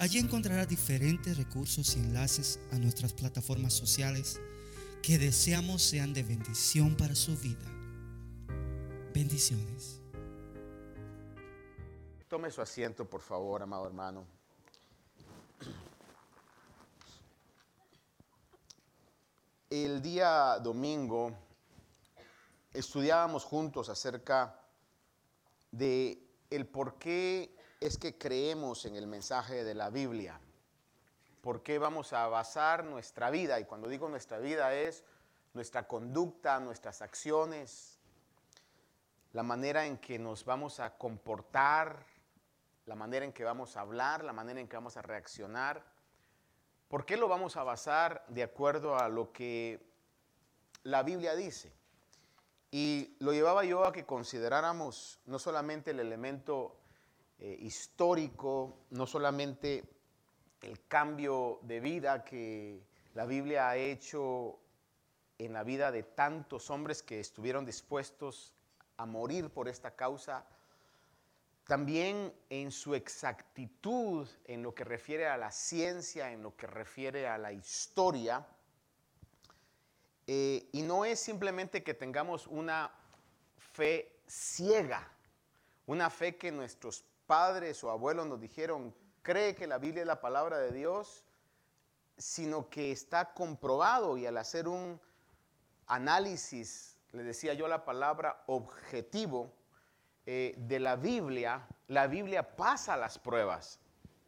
Allí encontrará diferentes recursos y enlaces a nuestras plataformas sociales que deseamos sean de bendición para su vida. Bendiciones. Tome su asiento, por favor, amado hermano. El día domingo estudiábamos juntos acerca de el por qué es que creemos en el mensaje de la Biblia. ¿Por qué vamos a basar nuestra vida? Y cuando digo nuestra vida es nuestra conducta, nuestras acciones, la manera en que nos vamos a comportar, la manera en que vamos a hablar, la manera en que vamos a reaccionar. ¿Por qué lo vamos a basar de acuerdo a lo que la Biblia dice? Y lo llevaba yo a que consideráramos no solamente el elemento eh, histórico, no solamente el cambio de vida que la Biblia ha hecho en la vida de tantos hombres que estuvieron dispuestos a morir por esta causa, también en su exactitud en lo que refiere a la ciencia, en lo que refiere a la historia. Eh, y no es simplemente que tengamos una fe ciega, una fe que nuestros padres o abuelos nos dijeron, cree que la Biblia es la palabra de Dios, sino que está comprobado y al hacer un análisis, le decía yo la palabra objetivo eh, de la Biblia, la Biblia pasa las pruebas.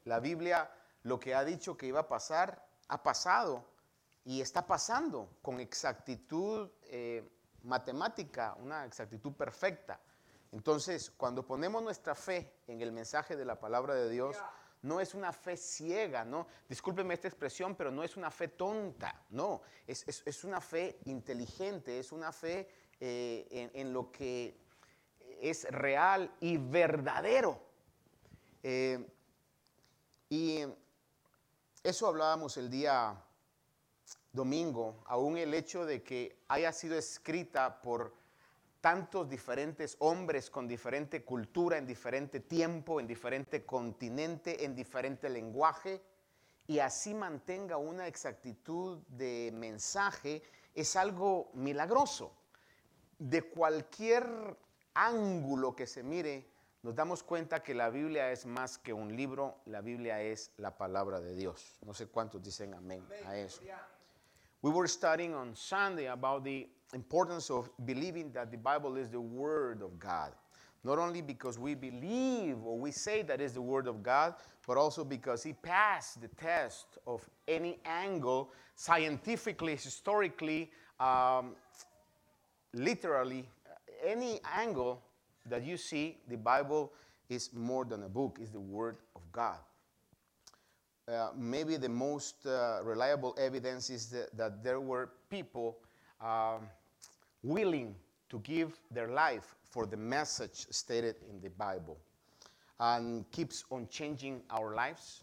La Biblia lo que ha dicho que iba a pasar, ha pasado y está pasando con exactitud eh, matemática, una exactitud perfecta. Entonces, cuando ponemos nuestra fe en el mensaje de la palabra de Dios, no es una fe ciega, ¿no? Discúlpeme esta expresión, pero no es una fe tonta, no. Es, una fe inteligente, es una fe eh, en, lo que es real y verdadero. Eh, y eso hablábamos el día domingo, aún el hecho de que haya sido escrita por tantos diferentes hombres con diferente cultura, en diferente tiempo, en diferente continente, en diferente lenguaje, y así mantenga una exactitud de mensaje, es algo milagroso. De cualquier ángulo que se mire, nos damos cuenta que la Biblia es más que un libro, la Biblia es la palabra de Dios. No sé cuántos dicen amén a eso. We were studying on Sunday about the importance of believing that the Bible is the Word of God. Not only because we believe or we say that is the Word of God, but also because it passed the test of any angle, scientifically, historically, um, literally, any angle that you see, the Bible is more than a book, it's the Word of God. Uh, maybe the most uh, reliable evidence is that, that there were people um, willing to give their life for the message stated in the Bible and keeps on changing our lives.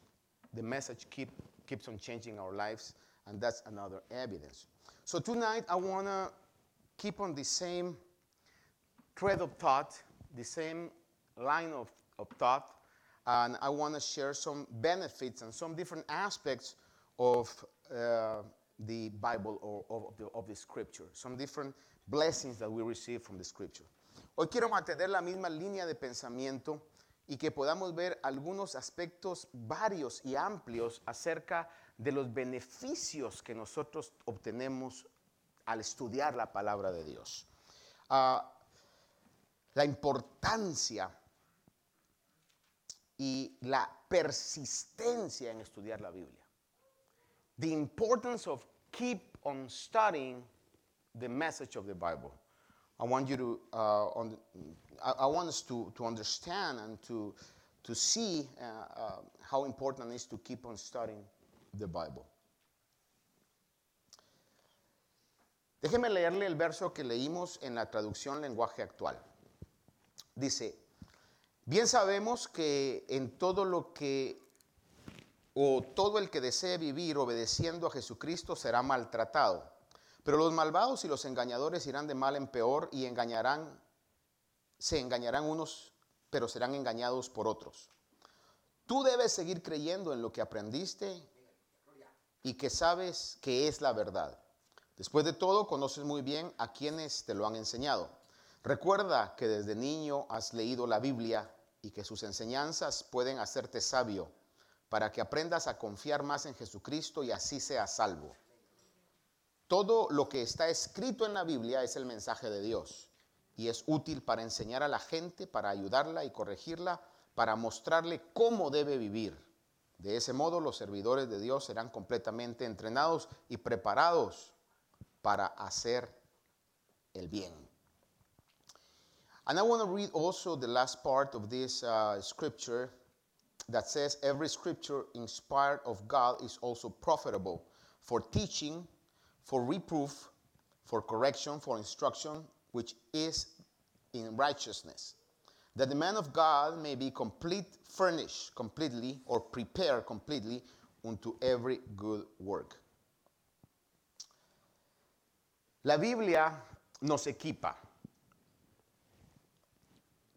The message keep, keeps on changing our lives, and that's another evidence. So tonight I want to keep on the same thread of thought, the same line of, of thought, and I want to share some benefits and some different aspects of uh, the Bible or of the, of the scripture, some different blessings that we receive from the scripture. Hoy quiero mantener la misma línea de pensamiento y que podamos ver algunos aspectos varios y amplios acerca de los beneficios que nosotros obtenemos al estudiar la palabra de Dios. Uh, la importancia y la persistencia en estudiar la Biblia. The importance of keep on studying the message of the Bible. I want you to, uh, I, want us to, to understand and to, to see uh, uh, how important it is to keep on studying the Bible. Déjeme leerle el verso que leímos en la traducción lenguaje actual. Dice, bien sabemos que en todo lo que o todo el que desee vivir obedeciendo a Jesucristo será maltratado, pero los malvados y los engañadores irán de mal en peor y engañarán, se engañarán unos, pero serán engañados por otros. Tú debes seguir creyendo en lo que aprendiste y que sabes que es la verdad. Después de todo, conoces muy bien a quienes te lo han enseñado. Recuerda que desde niño has leído la Biblia y que sus enseñanzas pueden hacerte sabio para que aprendas a confiar más en Jesucristo y así seas salvo. Todo lo que está escrito en la Biblia es el mensaje de Dios y es útil para enseñar a la gente, para ayudarla y corregirla, para mostrarle cómo debe vivir. De ese modo los servidores de Dios serán completamente entrenados y preparados para hacer el bien. And I want to read also the last part of this uh, scripture that says, Every scripture inspired of God is also profitable for teaching, for reproof, for correction, for instruction, which is in righteousness, that the man of God may be complete, furnished completely, or prepared completely unto every good work. La Biblia nos equipa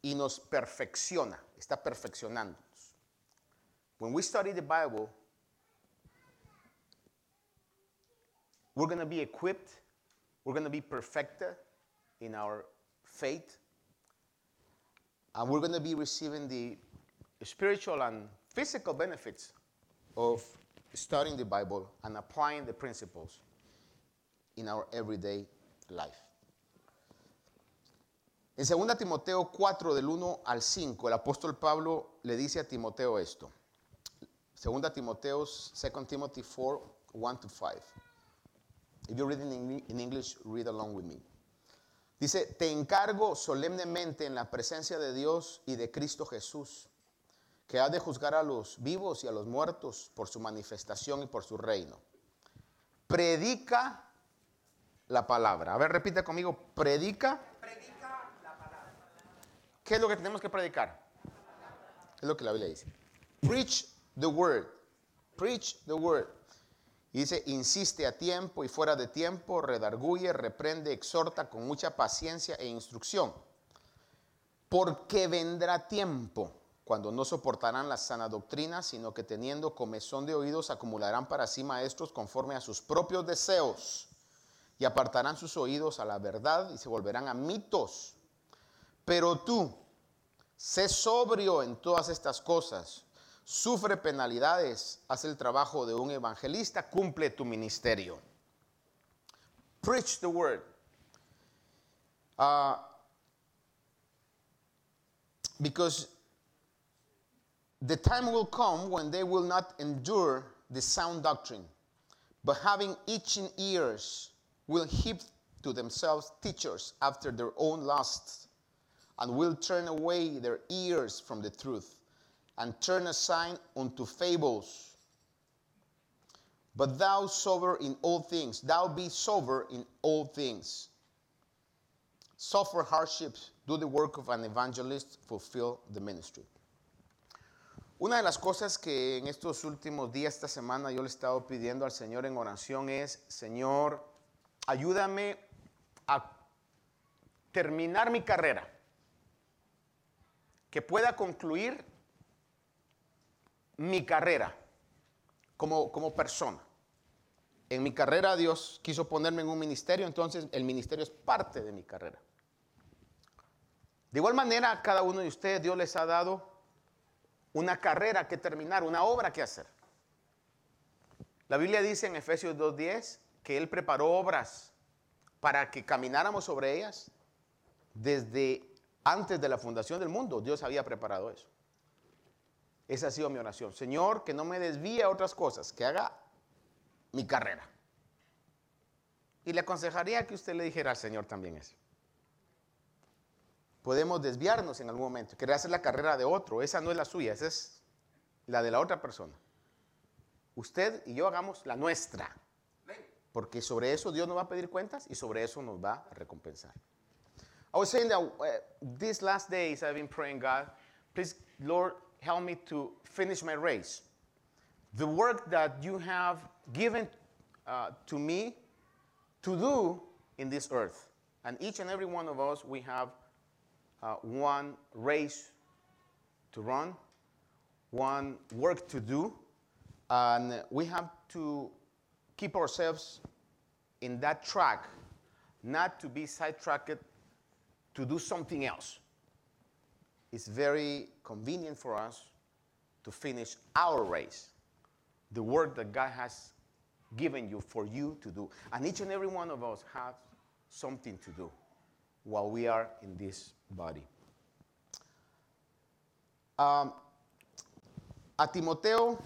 y nos perfecciona, está perfeccionándonos. When we study the Bible, we're going to be equipped, we're going to be perfected in our faith, and we're going to be receiving the spiritual and physical benefits of studying the Bible and applying the principles in our everyday life. En 2 Timoteo 4, del 1 al 5, el apóstol Pablo le dice a Timoteo esto. 2 Timoteo, 2 Timothy 4, 1 to 5. If you're reading in English, read along with me. Dice, te encargo solemnemente en la presencia de Dios y de Cristo Jesús, que ha de juzgar a los vivos y a los muertos por su manifestación y por su reino. Predica la palabra. A ver, repite conmigo, predica. Predica la palabra. ¿Qué es lo que tenemos que predicar? Es lo que la Biblia dice. Preach the word. Preach the word. Y dice, insiste a tiempo y fuera de tiempo, redarguye, reprende, exhorta con mucha paciencia e instrucción. Porque vendrá tiempo cuando no soportarán la sana doctrina, sino que teniendo comezón de oídos acumularán para sí maestros conforme a sus propios deseos y apartarán sus oídos a la verdad y se volverán a mitos. Pero tú, sé sobrio en todas estas cosas, sufre penalidades, haz el trabajo de un evangelista, cumple tu ministerio. Preach the word. Uh, because the time will come when they will not endure the sound doctrine, but having itching ears, will heap to themselves teachers after their own lusts, and will turn away their ears from the truth, and turn aside unto fables. But thou sober in all things, thou be sober in all things. Suffer hardships, do the work of an evangelist, fulfill the ministry. Una de las cosas que en estos últimos días, esta semana, yo le he estado pidiendo al Señor en oración es, Señor, ayúdame a terminar mi carrera, que pueda concluir mi carrera como, como persona. En mi carrera Dios quiso ponerme en un ministerio, entonces el ministerio es parte de mi carrera. De igual manera, a cada uno de ustedes Dios les ha dado una carrera que terminar, una obra que hacer. La Biblia dice en Efesios 2.10 que Él preparó obras para que camináramos sobre ellas desde antes de la fundación del mundo. Dios había preparado eso. Esa ha sido mi oración. Señor, que no me desvíe a otras cosas, que haga mi carrera. Y le aconsejaría que usted le dijera al Señor también eso. Podemos desviarnos en algún momento, querer hacer la carrera de otro. Esa no es la suya, esa es la de la otra persona. Usted y yo hagamos la nuestra. Porque sobre eso Dios nos va a pedir cuentas y sobre eso nos va a recompensar. I was saying that uh, these last days I've been praying, God, please, Lord, help me to finish my race. The work that you have given uh, to me to do in this earth. And each and every one of us, we have uh, one race to run, one work to do, and we have to keep ourselves in that track, not to be sidetracked to do something else. It's very convenient for us to finish our race, the work that God has given you for you to do. And each and every one of us has something to do while we are in this body. Um, a Timoteo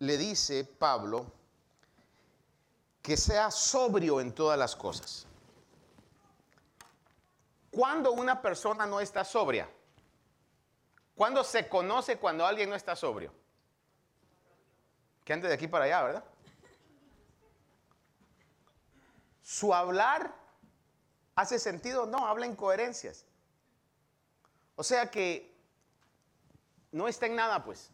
le dice Pablo que sea sobrio en todas las cosas. ¿Cuándo una persona no está sobria? ¿Cuándo se conoce cuando alguien no está sobrio? Que ande de aquí para allá, ¿verdad? Su hablar hace sentido, no, habla incoherencias. O sea que no está en nada, pues.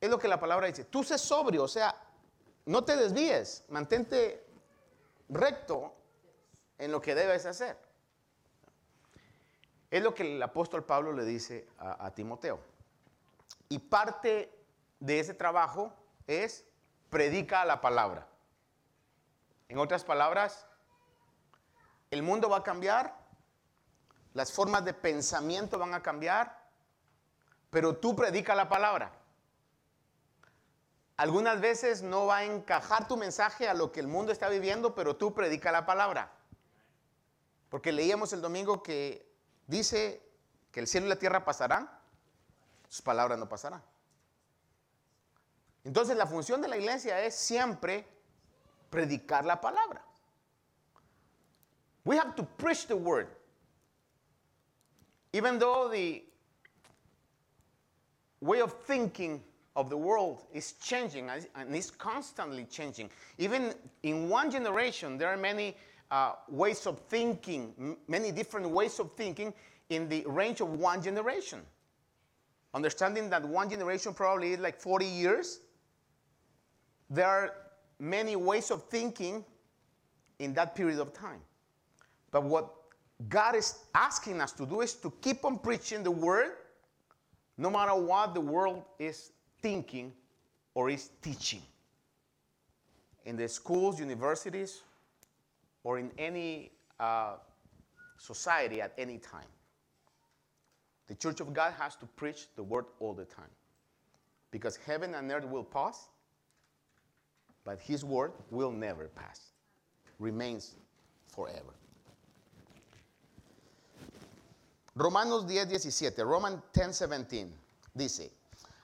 Es lo que la palabra dice. Tú sé sobrio, o sea, no te desvíes, mantente recto en lo que debes hacer. Es lo que el apóstol Pablo le dice a, Timoteo. Y parte de ese trabajo es predica la palabra. En otras palabras, el mundo va a cambiar, las formas de pensamiento van a cambiar, pero tú predica la palabra. Algunas veces no va a encajar tu mensaje a lo que el mundo está viviendo, pero tú predica la palabra. Porque leíamos el domingo que dice que el cielo y la tierra pasarán, sus palabras no pasarán. Entonces la función de la iglesia es siempre predicar la palabra. We have to preach the word. Even though the way of thinking of the world is changing and is constantly changing. Even in one generation, there are many uh, ways of thinking, many different ways of thinking in the range of one generation. Understanding that one generation probably is like 40 years, there are many ways of thinking in that period of time. But what God is asking us to do is to keep on preaching the word no matter what the world is thinking or is teaching. In the schools, universities, or in any uh, society at any time. The church of God has to preach the word all the time. Because heaven and earth will pass, but his word will never pass, remains forever. Romanos 10, 17, Roman 10, 17, dice,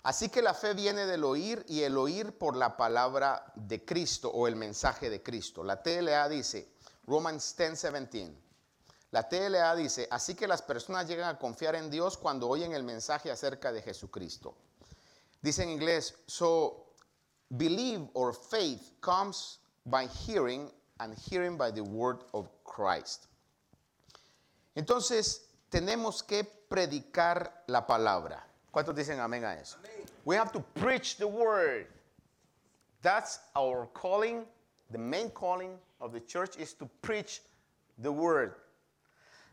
así que la fe viene del oír y el oír por la palabra de Cristo o el mensaje de Cristo. La TLA dice, Romans 10, 17, la TLA dice, así que las personas llegan a confiar en Dios cuando oyen el mensaje acerca de Jesucristo. Dice en inglés, so believe or faith comes by hearing and hearing by the word of Christ. Entonces, tenemos que predicar la palabra. ¿Cuántos dicen amén a eso? We have to preach the word. That's our calling. The main calling of the church is to preach the word.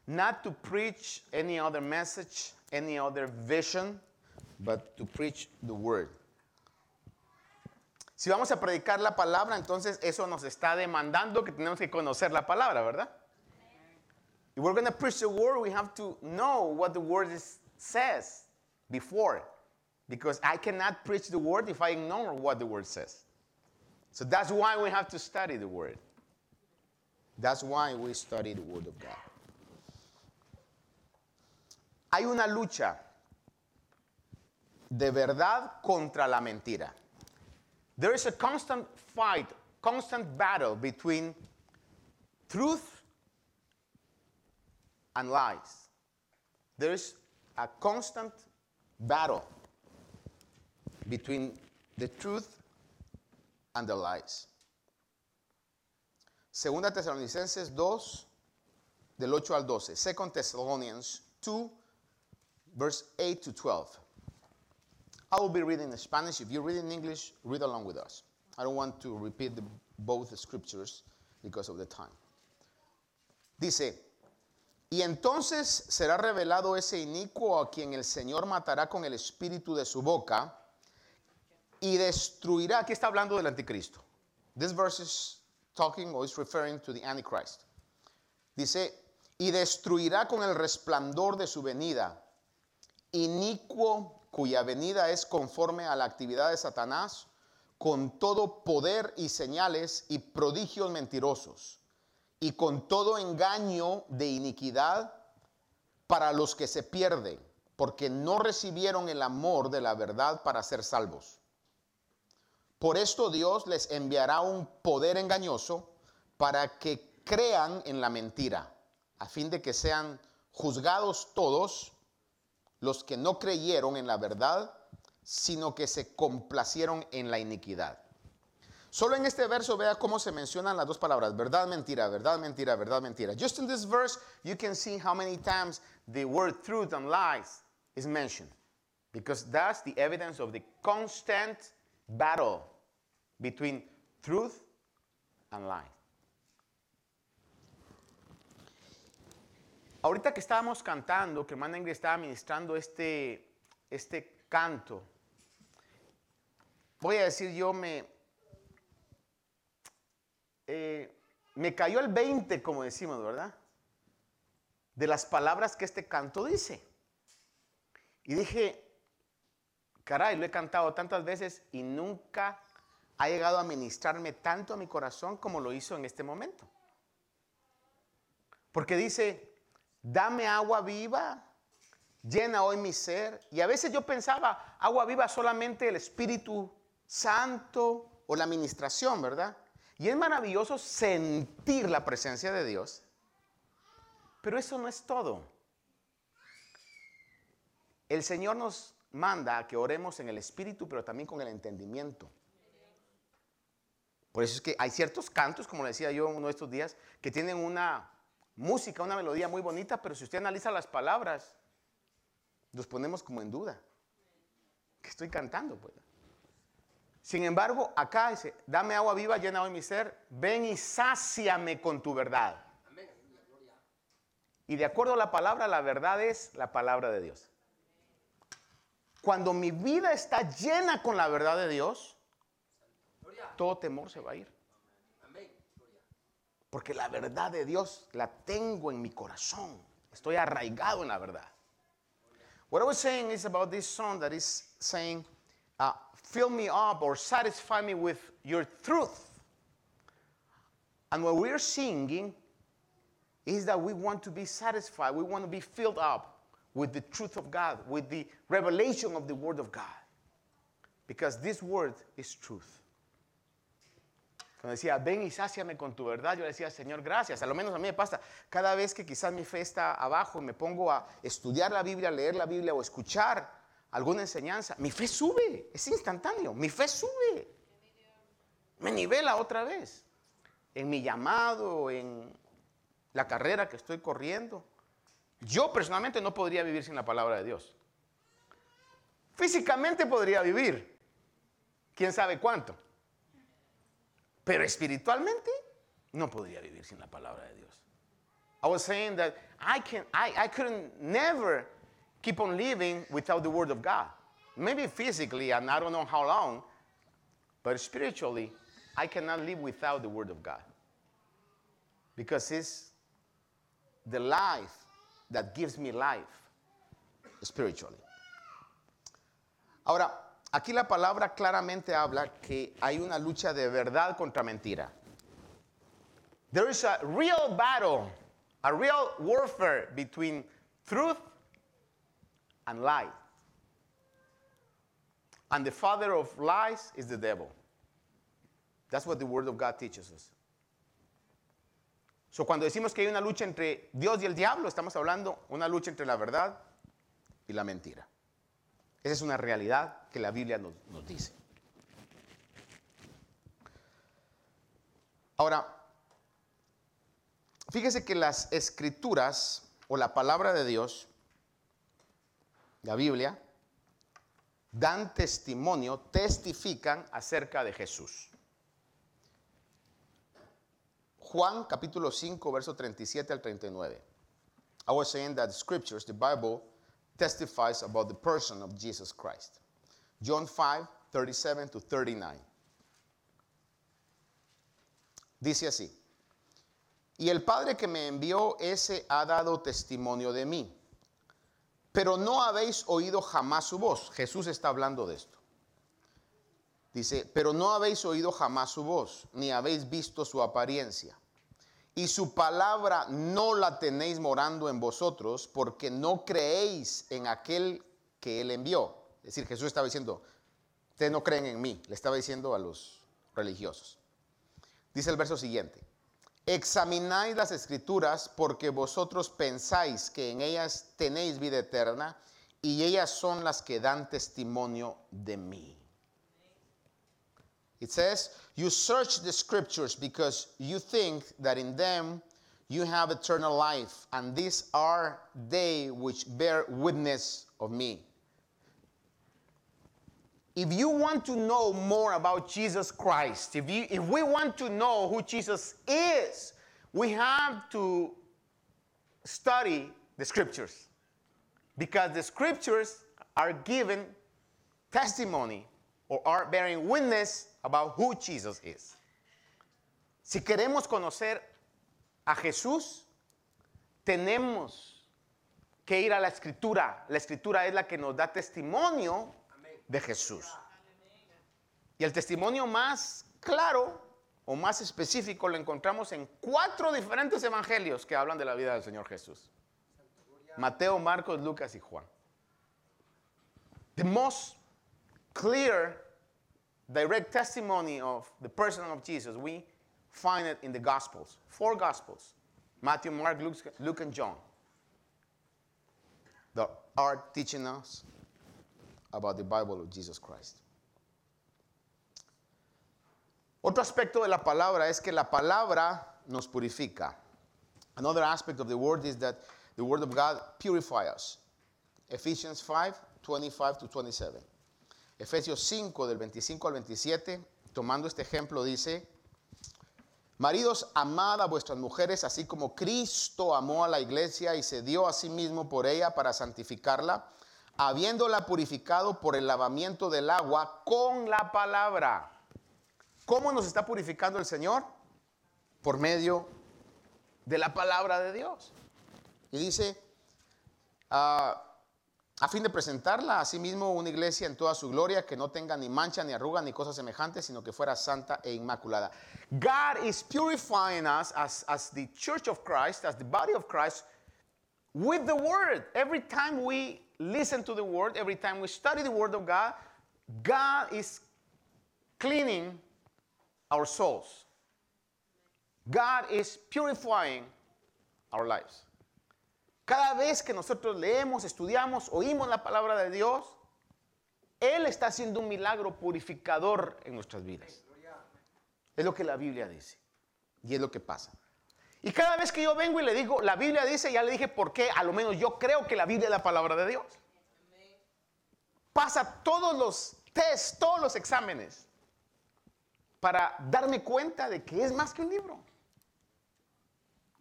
Not to preach any other message, any other vision, but to preach the word. Si vamos a predicar la palabra, entonces eso nos está demandando que tenemos que conocer la palabra, ¿verdad? If we're going to preach the word, we have to know what the word is, says before. Because I cannot preach the word if I ignore what the word says. So that's why we have to study the word. That's why we study the word of God. Hay una lucha de verdad contra la mentira. There is a constant fight, constant battle between truth and lies. There is a constant battle between the truth and the lies. Segunda Tesalonicenses 2, del 8 al 12. Second Thessalonians 2, verse 8 to 12. I will be reading in Spanish. If you read in English, read along with us. I don't want to repeat the, both scriptures because of the time. Dice, y entonces será revelado ese inicuo a quien el Señor matará con el espíritu de su boca y destruirá. Aquí está hablando del anticristo. This verse is talking or is referring to the Antichrist. Dice, y destruirá con el resplandor de su venida, inicuo cuya venida es conforme a la actividad de Satanás, con todo poder y señales y prodigios mentirosos, y con todo engaño de iniquidad para los que se pierden, porque no recibieron el amor de la verdad para ser salvos. Por esto Dios les enviará un poder engañoso para que crean en la mentira, a fin de que sean juzgados todos los que no creyeron en la verdad, sino que se complacieron en la iniquidad. Solo en este verso vea cómo se mencionan las dos palabras, verdad, mentira, verdad, mentira, verdad, mentira. Just in this verse, you can see how many times the word truth and lies is mentioned. Because that's the evidence of the constant battle between truth and lies. Ahorita que estábamos cantando, que hermana Ingrid estaba ministrando este, este canto, voy a decir yo me, eh, me cayó el 20, como decimos, ¿verdad? De las palabras que este canto dice. Y dije, caray, lo he cantado tantas veces y nunca ha llegado a ministrarme tanto a mi corazón como lo hizo en este momento. Porque dice, dame agua viva, llena hoy mi ser. Y a veces yo pensaba, agua viva solamente el Espíritu Santo o la administración, ¿verdad? Y es maravilloso sentir la presencia de Dios. Pero eso no es todo. El Señor nos manda a que oremos en el Espíritu, pero también con el entendimiento. Por eso es que hay ciertos cantos, como le decía yo uno de estos días, que tienen una música, una melodía muy bonita, pero si usted analiza las palabras, los ponemos como en duda. ¿Qué estoy cantando? Pues? Sin embargo, acá dice, dame agua viva, llena hoy mi ser, ven y sáciame con tu verdad. Y de acuerdo a la palabra, la verdad es la palabra de Dios. Cuando mi vida está llena con la verdad de Dios, todo temor se va a ir. Porque la verdad de Dios la tengo en mi corazón. Estoy arraigado en la verdad. What I was saying is about this song that is saying, uh, fill me up or satisfy me with your truth. And what we're singing is that we want to be satisfied. We want to be filled up with the truth of God, with the revelation of the Word of God. Because this Word is truth. Cuando decía, ven y sáciame con tu verdad, yo le decía, Señor, gracias. A lo menos a mí me pasa, cada vez que quizás mi fe está abajo y me pongo a estudiar la Biblia, leer la Biblia o escuchar alguna enseñanza, mi fe sube, es instantáneo, mi fe sube. Me nivela otra vez. En mi llamado, en la carrera que estoy corriendo. Yo personalmente no podría vivir sin la palabra de Dios. Físicamente podría vivir. ¿Quién sabe cuánto? Pero espiritualmente no podría vivir sin la palabra de Dios. I was saying that I can I, I couldn't never keep on living without the word of God. Maybe physically and I don't know how long, but spiritually I cannot live without the word of God. Because it's the life that gives me life spiritually. Ahora, Aquí la palabra claramente habla que hay una lucha de verdad contra mentira. There is a real battle, a real warfare between truth and lie. And the father of lies is the devil. That's what the word of God teaches us. So cuando decimos que hay una lucha entre Dios y el diablo, estamos hablando una lucha entre la verdad y la mentira. Esa es una realidad que la Biblia nos, dice. Ahora, fíjese que las escrituras o la palabra de Dios, la Biblia, dan testimonio, testifican acerca de Jesús. Juan capítulo 5, verso 37 al 39. I was saying that the scriptures, the Bible, testifies about the person of Jesus Christ. John 5, 37 to 39. Dice así, y el Padre que me envió, ese ha dado testimonio de mí. Pero no habéis oído jamás su voz. Jesús está hablando de esto. Dice, pero no habéis oído jamás su voz, ni habéis visto su apariencia. Y su palabra no la tenéis morando en vosotros, porque no creéis en aquel que él envió. Es decir, Jesús estaba diciendo, ustedes no creen en mí, le estaba diciendo a los religiosos. Dice el verso siguiente, examináis las escrituras porque vosotros pensáis que en ellas tenéis vida eterna y ellas son las que dan testimonio de mí. It says, You search the scriptures because you think that in them you have eternal life, and these are they which bear witness of me. If you want to know more about Jesus Christ, if, you, if we want to know who Jesus is, we have to study the scriptures because the scriptures are given testimony or are bearing witness about who Jesus is. Si queremos conocer a Jesús, tenemos que ir a la escritura. La escritura es la que nos da testimonio de Jesús. Y el testimonio más claro o más específico lo encontramos en cuatro diferentes evangelios que hablan de la vida del Señor Jesús. Mateo, Marcos, Lucas y Juan. The most clear direct testimony of the person of Jesus, we find it in the Gospels. Four Gospels Matthew, Mark, Luke, Luke and John. That are teaching us about the Bible of Jesus Christ. Otro aspecto de la palabra es que la palabra nos purifica. Another aspect of the word is that the word of God purifies us. Ephesians 5, 25 to 27. Efesios 5 del 25 al 27, tomando este ejemplo, dice, Maridos, amad a vuestras mujeres, así como Cristo amó a la iglesia y se dio a sí mismo por ella para santificarla, habiéndola purificado por el lavamiento del agua con la palabra. ¿Cómo nos está purificando el Señor? Por medio de la palabra de Dios. Y dice, ah, a fin de presentarla a sí mismo una iglesia en toda su gloria, que no tenga ni mancha, ni arruga, ni cosas semejantes, sino que fuera santa e inmaculada. God is purifying us as, as the church of Christ, as the body of Christ, with the word. Every time we listen to the word, every time we study the word of God, God is cleaning our souls. God is purifying our lives. Cada vez que nosotros leemos, estudiamos, oímos la palabra de Dios, Él está haciendo un milagro purificador en nuestras vidas. Es lo que la Biblia dice. Y es lo que pasa. Y cada vez que yo vengo y le digo, la Biblia dice, ya le dije por qué, a lo menos yo creo que la Biblia es la palabra de Dios. Pasa todos los test, todos los exámenes, para darme cuenta de que es más que un libro.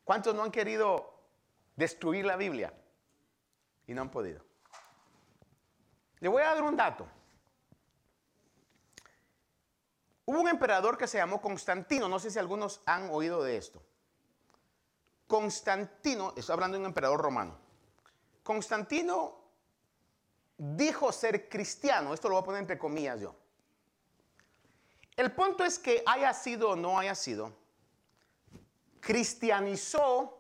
¿Cuántos no han querido destruir la Biblia y no han podido? Le voy a dar un dato. Hubo un emperador que se llamó Constantino, no sé si algunos han oído de esto. Constantino, estoy hablando de un emperador romano. Constantino dijo ser cristiano, esto lo voy a poner entre comillas yo. El punto es que haya sido o no haya sido, cristianizó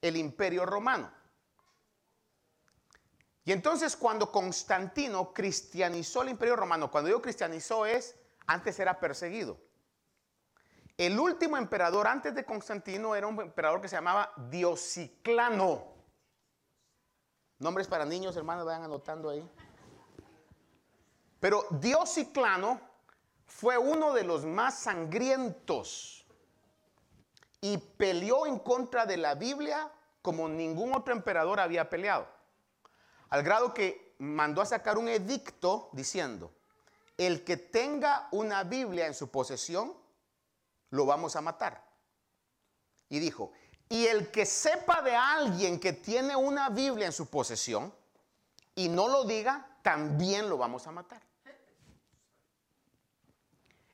el imperio romano. Y entonces cuando Constantino cristianizó el imperio romano, cuando yo cristianizó es, antes era perseguido. El último emperador antes de Constantino era un emperador que se llamaba Diociclano. Nombres para niños, hermanos, vayan anotando ahí. Pero Diociclano fue uno de los más sangrientos y peleó en contra de la Biblia como ningún otro emperador había peleado. Al grado que mandó a sacar un edicto diciendo, el que tenga una Biblia en su posesión, lo vamos a matar. Y dijo, y el que sepa de alguien que tiene una Biblia en su posesión y no lo diga, también lo vamos a matar.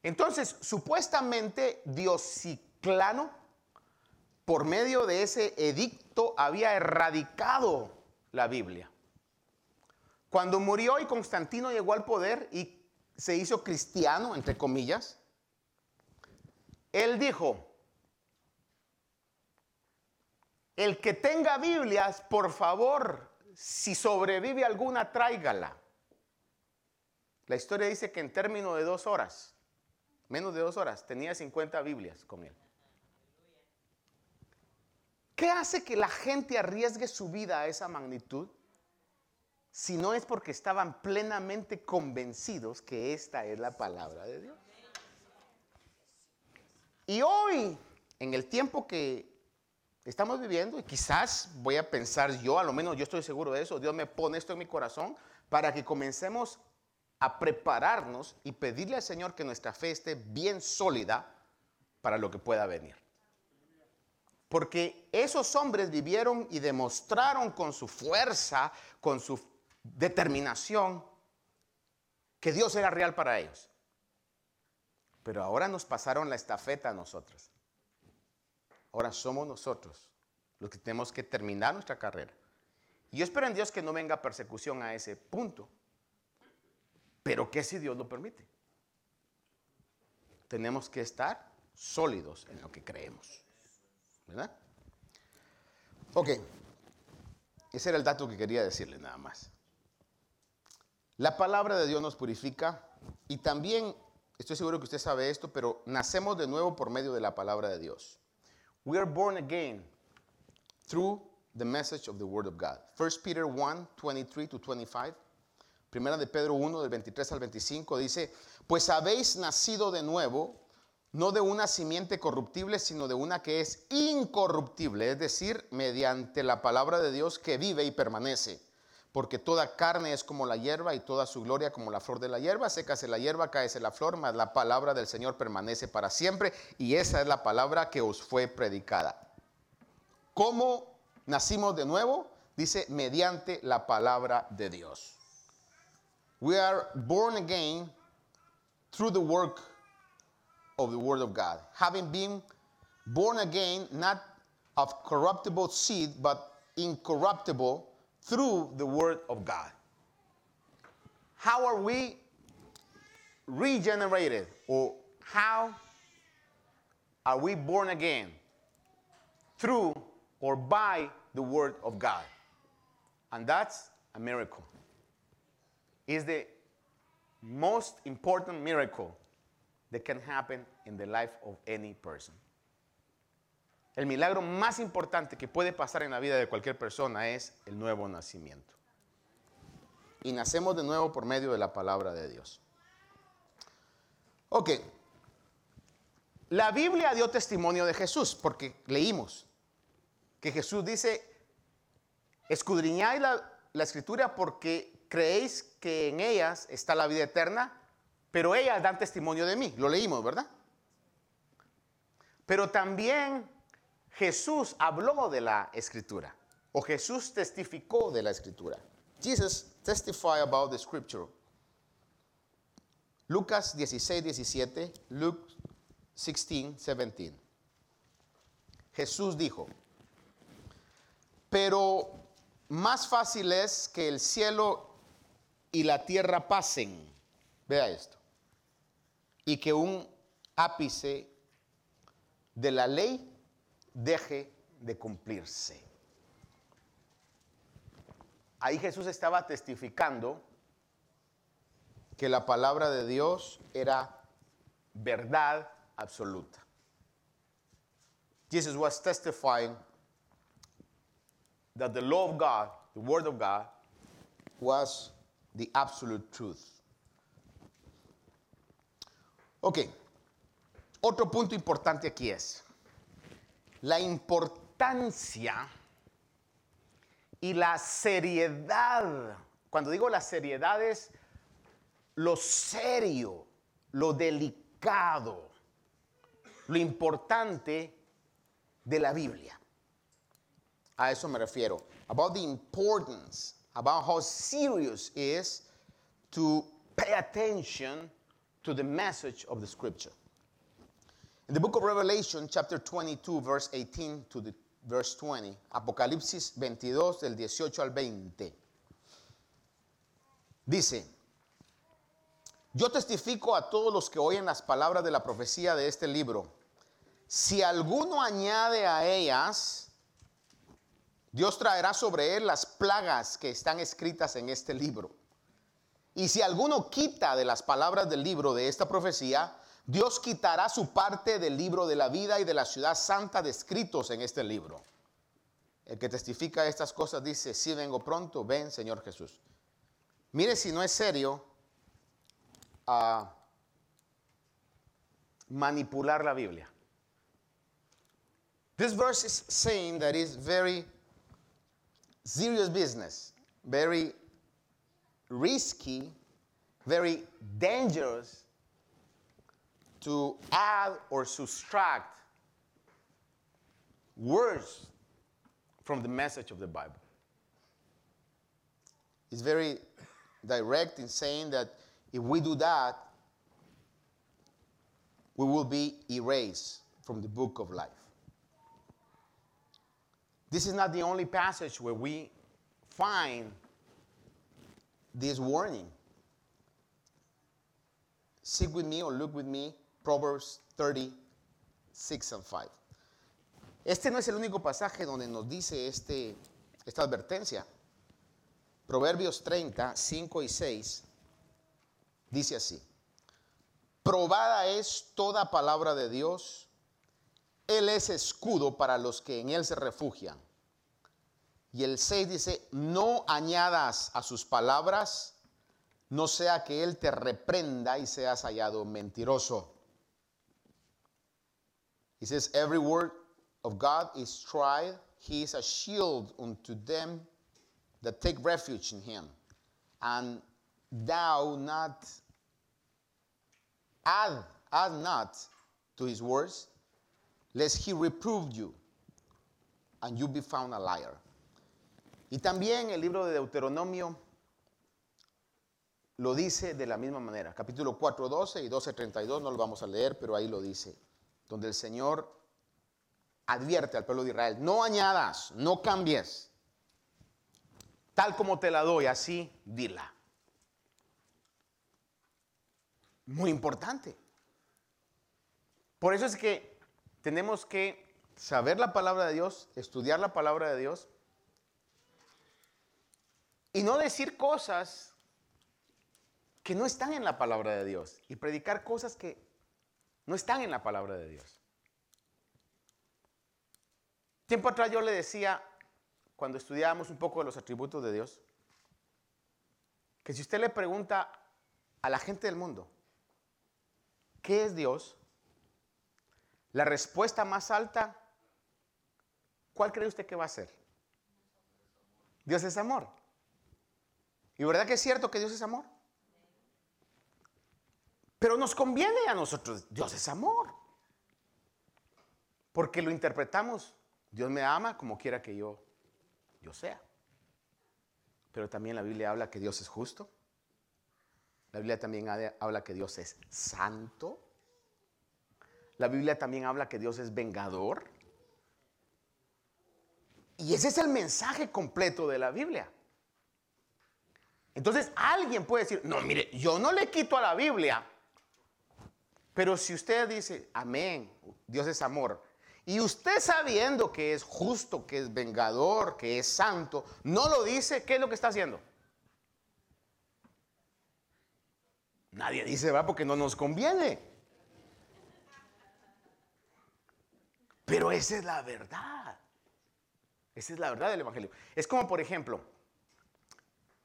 Entonces, supuestamente Diociclano, por medio de ese edicto, había erradicado la Biblia. Cuando murió y Constantino llegó al poder y se hizo cristiano, entre comillas, él dijo, el que tenga Biblias, por favor, si sobrevive alguna, tráigala. La historia dice que en términos de dos horas, menos de dos horas, tenía 50 Biblias con él. ¿Qué hace que la gente arriesgue su vida a esa magnitud? Si no es porque estaban plenamente convencidos que esta es la palabra de Dios. Y hoy, en el tiempo que estamos viviendo, y quizás voy a pensar yo, a lo menos yo estoy seguro de eso, Dios me pone esto en mi corazón para que comencemos a prepararnos y pedirle al Señor que nuestra fe esté bien sólida para lo que pueda venir. Porque esos hombres vivieron y demostraron con su fuerza, con su determinación, que Dios era real para ellos. Pero ahora nos pasaron la estafeta a nosotros. Ahora somos nosotros los que tenemos que terminar nuestra carrera. Y yo espero en Dios que no venga persecución a ese punto. Pero ¿qué si Dios lo permite? Tenemos que estar sólidos en lo que creemos. ¿Verdad? Ok. Ese era el dato que quería decirle nada más. La palabra de Dios nos purifica y también, estoy seguro que usted sabe esto, pero nacemos de nuevo por medio de la palabra de Dios. We are born again through the message of the Word of God. 1 Peter 1, 23 to 25. Primera de Pedro 1, del 23 al 25, dice, pues habéis nacido de nuevo, no de una simiente corruptible, sino de una que es incorruptible, es decir, mediante la palabra de Dios que vive y permanece. Porque toda carne es como la hierba y toda su gloria como la flor de la hierba. Sécase la hierba, cáese la flor, mas la palabra del Señor permanece para siempre. Y esa es la palabra que os fue predicada. ¿Cómo nacimos de nuevo? Dice, mediante la palabra de Dios. We are born again through the work of the Word of God. Having been born again, not of corruptible seed, but incorruptible through the Word of God. How are we regenerated? Or how are we born again? Through or by the Word of God. And that's a miracle. Is the most important miracle that can happen in the life of any person. El milagro más importante que puede pasar en la vida de cualquier persona es el nuevo nacimiento. Y nacemos de nuevo por medio de la palabra de Dios. Ok. La Biblia dio testimonio de Jesús porque leímos que Jesús dice, escudriñáis la, la escritura porque creéis que en ellas está la vida eterna, pero ellas dan testimonio de mí. Lo leímos, ¿verdad? Pero también Jesús habló de la escritura o Jesús testificó de la escritura. Jesus testified about the scripture. Lucas 16, 17, Luke 16, 17. Jesús dijo, pero más fácil es que el cielo y la tierra pasen, vea esto, y que un ápice de la ley deje de cumplirse. Ahí Jesús estaba testificando que la palabra de Dios era verdad absoluta. Jesus was testifying that the law of God, the word of God, was the absolute truth. Ok, otro punto importante aquí es la importancia y la seriedad. Cuando digo la seriedad es lo serio, lo delicado, lo importante de la Biblia. A eso me refiero. About the importance, about how serious it is to pay attention to the message of the scripture. In the book of Revelation, chapter 22, verse 18 to the verse 20, Apocalipsis 22, del 18 al 20, dice, yo testifico a todos los que oyen las palabras de la profecía de este libro. Si alguno añade a ellas, Dios traerá sobre él las plagas que están escritas en este libro. Y si alguno quita de las palabras del libro de esta profecía, Dios quitará su parte del libro de la vida y de la ciudad santa descritos en este libro. El que testifica estas cosas dice, si vengo pronto, ven Señor Jesús. Mire si no es serio a manipular la Biblia. This verse is saying that it's very serious business, very risky, very dangerous to add or subtract words from the message of the Bible. It's very direct in saying that if we do that, we will be erased from the book of life. This is not the only passage where we find this warning. Seek with me or look with me Proverbs 30, 6 and 5. Este no es el único pasaje donde nos dice este, esta advertencia. Proverbios 30, 5 y 6 dice así. Probada es toda palabra de Dios. Él es escudo para los que en Él se refugian. Y el 6 dice, no añadas a sus palabras, no sea que Él te reprenda y seas hallado mentiroso. He says, every word of God is tried. He is a shield unto them that take refuge in him. And thou not add, add not to his words, lest he reprove you and you be found a liar. Y también el libro de Deuteronomio lo dice de la misma manera. Capítulo 4, 12 y 12, 32, no lo vamos a leer, pero ahí lo dice. Donde el Señor advierte al pueblo de Israel, no añadas, no cambies. Tal como te la doy, así dila. Muy importante. Por eso es que tenemos que saber la palabra de Dios, estudiar la palabra de Dios y no decir cosas que no están en la palabra de Dios y predicar cosas que no están en la palabra de Dios. Tiempo atrás yo le decía, cuando estudiábamos un poco de los atributos de Dios, que si usted le pregunta a la gente del mundo, ¿qué es Dios? La respuesta más alta, ¿cuál cree usted que va a ser? Dios es amor. ¿Y verdad que es cierto que Dios es amor? Pero nos conviene a nosotros, Dios es amor. Porque lo interpretamos, Dios me ama como quiera que yo, yo sea. Pero también la Biblia habla que Dios es justo. La Biblia también habla que Dios es santo. La Biblia también habla que Dios es vengador. Y ese es el mensaje completo de la Biblia. Entonces alguien puede decir, no, mire, yo no le quito a la Biblia pero si usted dice, amén, Dios es amor, y usted sabiendo que es justo, que es vengador, que es santo, no lo dice, ¿qué es lo que está haciendo? Nadie dice, va, porque no nos conviene. Pero esa es la verdad. Esa es la verdad del Evangelio. Es como, por ejemplo,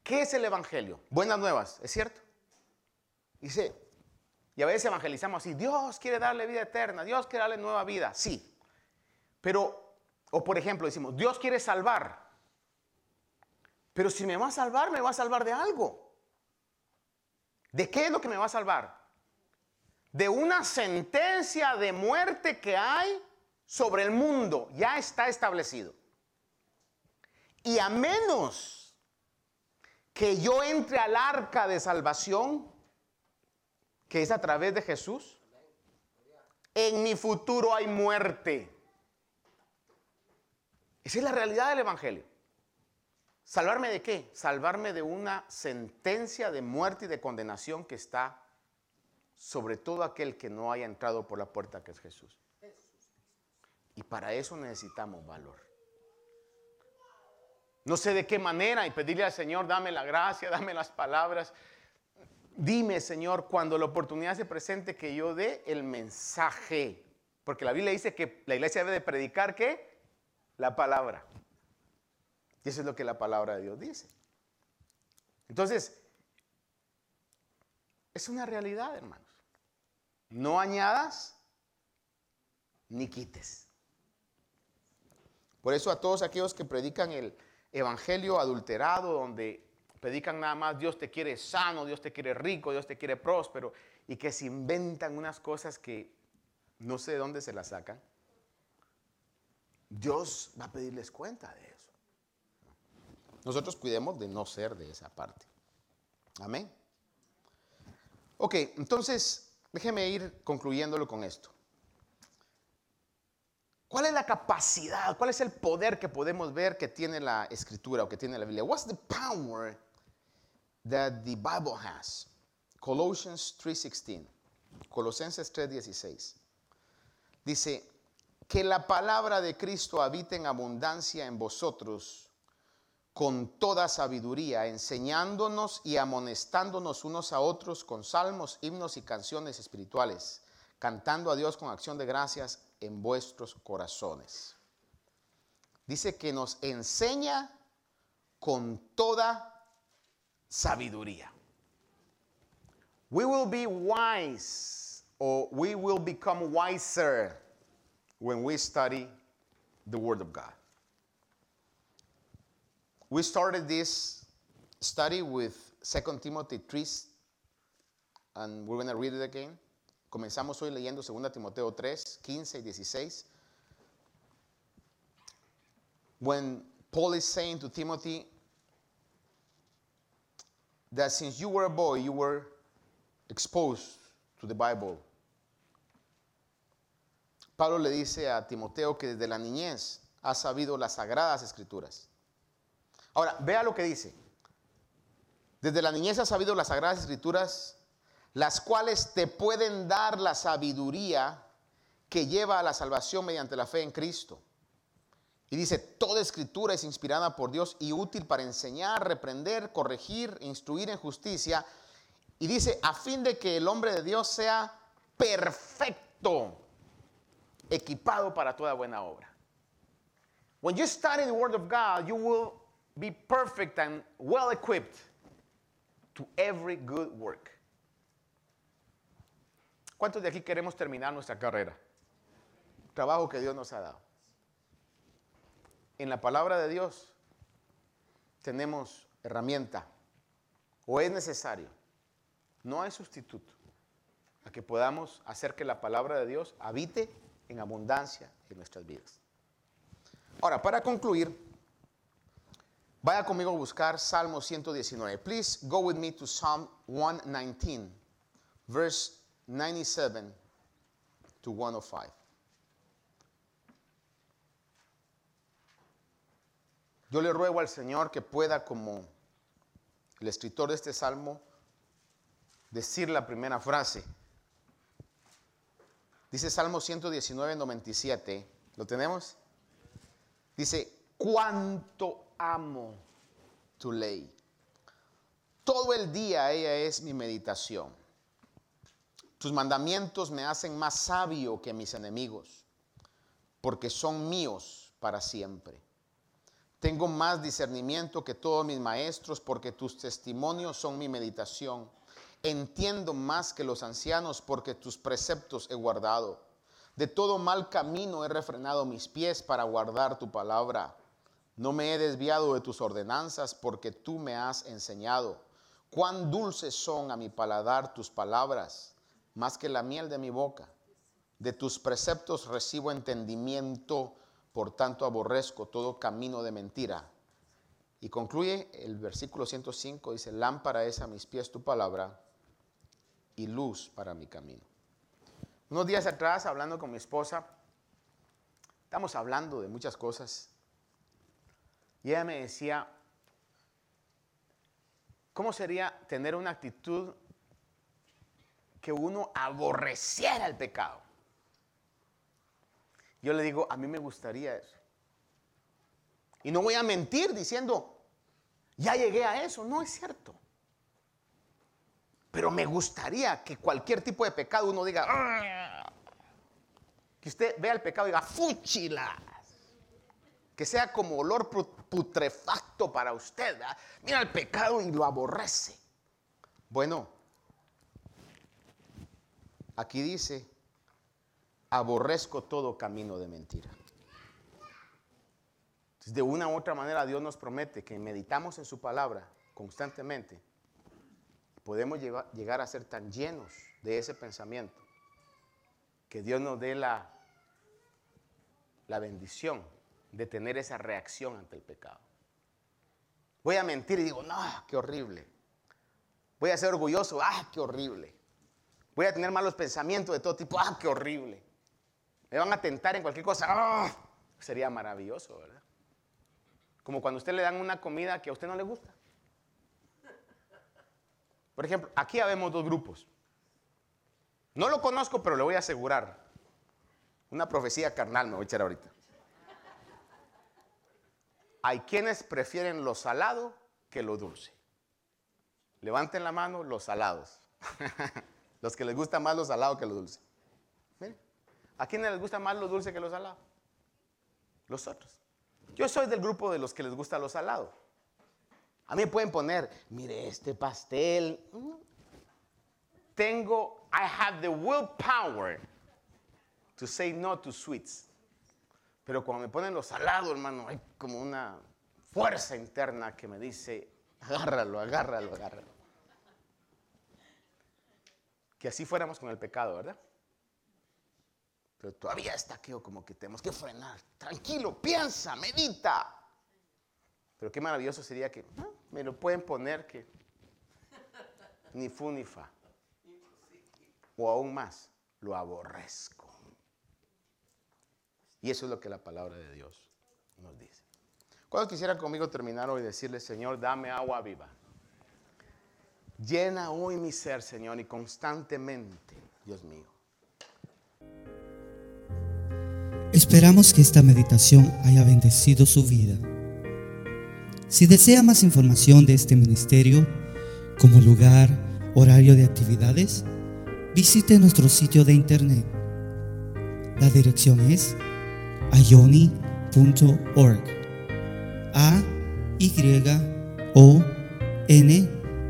¿qué es el Evangelio? Buenas nuevas, ¿es cierto? Dice, Y a veces evangelizamos así, Dios quiere darle vida eterna, Dios quiere darle nueva vida, sí. Pero, o por ejemplo, decimos, Dios quiere salvar. Pero si me va a salvar, me va a salvar de algo. ¿De qué es lo que me va a salvar? De una sentencia de muerte que hay sobre el mundo. Ya está establecido. Y a menos que yo entre al arca de salvación, que es a través de Jesús, en mi futuro hay muerte. Esa es la realidad del Evangelio. ¿Salvarme de qué? Salvarme de una sentencia de muerte y de condenación que está sobre todo aquel que no haya entrado por la puerta que es Jesús. Y para eso necesitamos valor. No sé de qué manera y pedirle al Señor, dame la gracia, dame las palabras. Dime, Señor, cuando la oportunidad se presente que yo dé el mensaje. Porque la Biblia dice que la iglesia debe de predicar qué? La palabra. Y eso es lo que la palabra de Dios dice. Entonces, es una realidad, hermanos. No añadas ni quites. Por eso a todos aquellos que predican el evangelio adulterado, donde predican nada más Dios te quiere sano, Dios te quiere rico, Dios te quiere próspero, y que se inventan unas cosas que no sé de dónde se las sacan, Dios va a pedirles cuenta de eso. Nosotros cuidemos de no ser de esa parte. Amén. Ok, entonces déjeme ir concluyéndolo con esto. ¿Cuál es la capacidad, cuál es el poder que podemos ver que tiene la escritura o que tiene la Biblia? What's the power that the Bible has? Colossians 3:16. Colosenses 3:16. Dice, que la palabra de Cristo habite en abundancia en vosotros con toda sabiduría, enseñándonos y amonestándonos unos a otros con salmos, himnos y canciones espirituales, cantando a Dios con acción de gracias en vuestros corazones. Dice que nos enseña con toda sabiduría. We will be wise or we will become wiser when we study the Word of God. We started this study with 2 Timothy 3, and we're going to read it again. Comenzamos hoy leyendo 2 Timoteo 3, 15 y 16. When Paul is saying to Timothy that since you were a boy, you were exposed to the Bible. Pablo le dice a Timoteo que desde la niñez ha sabido las sagradas escrituras Ahora, vea lo que dice. Desde la niñez has sabido las sagradas escrituras, las cuales te pueden dar la sabiduría que lleva a la salvación mediante la fe en Cristo. Y dice, toda escritura es inspirada por Dios y útil para enseñar, reprender, corregir, instruir en justicia. Y dice, a fin de que el hombre de Dios sea perfecto, equipado para toda buena obra. When you study the Word of God, you will be perfect and well equipped to every good work. ¿Cuántos de aquí queremos terminar nuestra carrera? Trabajo que Dios nos ha dado. En la palabra de Dios tenemos herramienta o es necesario, no hay sustituto, a que podamos hacer que la palabra de Dios habite en abundancia en nuestras vidas. Ahora, para concluir, Vaya conmigo a buscar Salmo 119. Please go with me to Psalm 119, verse 97 to 105. Yo le ruego al Señor que pueda, como el escritor de este salmo, decir la primera frase. Dice Salmo 119, 97. ¿Lo tenemos? Dice, cuánto amo tu ley. Todo el día ella es mi meditación. Tus mandamientos me hacen más sabio que mis enemigos, porque son míos para siempre. Tengo más discernimiento que todos mis maestros, porque tus testimonios son mi meditación. Entiendo más que los ancianos porque tus preceptos he guardado. De todo mal camino he refrenado mis pies para guardar tu palabra. No me he desviado de tus ordenanzas porque tú me has enseñado. Cuán dulces son a mi paladar tus palabras, más que la miel de mi boca. De tus preceptos recibo entendimiento, por tanto aborrezco todo camino de mentira. Y concluye el versículo 105, dice, lámpara es a mis pies tu palabra y luz para mi camino. Unos días atrás, hablando con mi esposa, estamos hablando de muchas cosas, y ella me decía, ¿cómo sería tener una actitud que uno aborreciera el pecado? Yo le digo, a mí me gustaría eso. Y no voy a mentir diciendo, ya llegué a eso. No es cierto. Pero me gustaría que cualquier tipo de pecado uno diga, "Ah", que usted vea el pecado y diga, fúchilas. Que sea como olor putrefacto para usted. Mira el pecado y lo aborrece. Bueno, aquí dice, aborrezco todo camino de mentira. De una u otra manera Dios nos promete que meditamos en su palabra constantemente. Podemos llegar a ser tan llenos de ese pensamiento que Dios nos dé la, la bendición de tener esa reacción ante el pecado. Voy a mentir y digo, no, qué horrible. Voy a ser orgulloso, ah, qué horrible. Voy a tener malos pensamientos de todo tipo, ah, qué horrible. Me van a tentar en cualquier cosa, ah, sería maravilloso, ¿verdad? Como cuando a usted le dan una comida que a usted no le gusta. Por ejemplo, aquí habemos dos grupos. No lo conozco, pero le voy a asegurar. Una profecía carnal me voy a echar ahorita. Hay quienes prefieren lo salado que lo dulce. Levanten la mano los salados. los que les gusta más lo salado que lo dulce. Miren, ¿a quiénes les gusta más lo dulce que lo salado? Los otros. Yo soy del grupo de los que les gusta lo salado. A mí me pueden poner, mire este pastel. Tengo, I have the willpower to say no to sweets. Pero cuando me ponen lo salado, hermano, hay como una fuerza interna que me dice, agárralo, agárralo, agárralo. Que así fuéramos con el pecado, ¿verdad? Pero todavía está aquí como que tenemos que frenar. Tranquilo, piensa, medita. Pero qué maravilloso sería que me lo pueden poner que ni fu ni fa. O aún más, lo aborrezco. Y eso es lo que la palabra de Dios nos dice. ¿Cuándo quisiera conmigo terminar hoy y decirle, Señor, dame agua viva? Llena hoy mi ser, Señor, y constantemente, Dios mío Esperamos que esta meditación haya bendecido su vida. Si desea más información de este ministerio, como lugar, horario de actividades, visite nuestro sitio de internet. La dirección es ayoni.org. A Y O N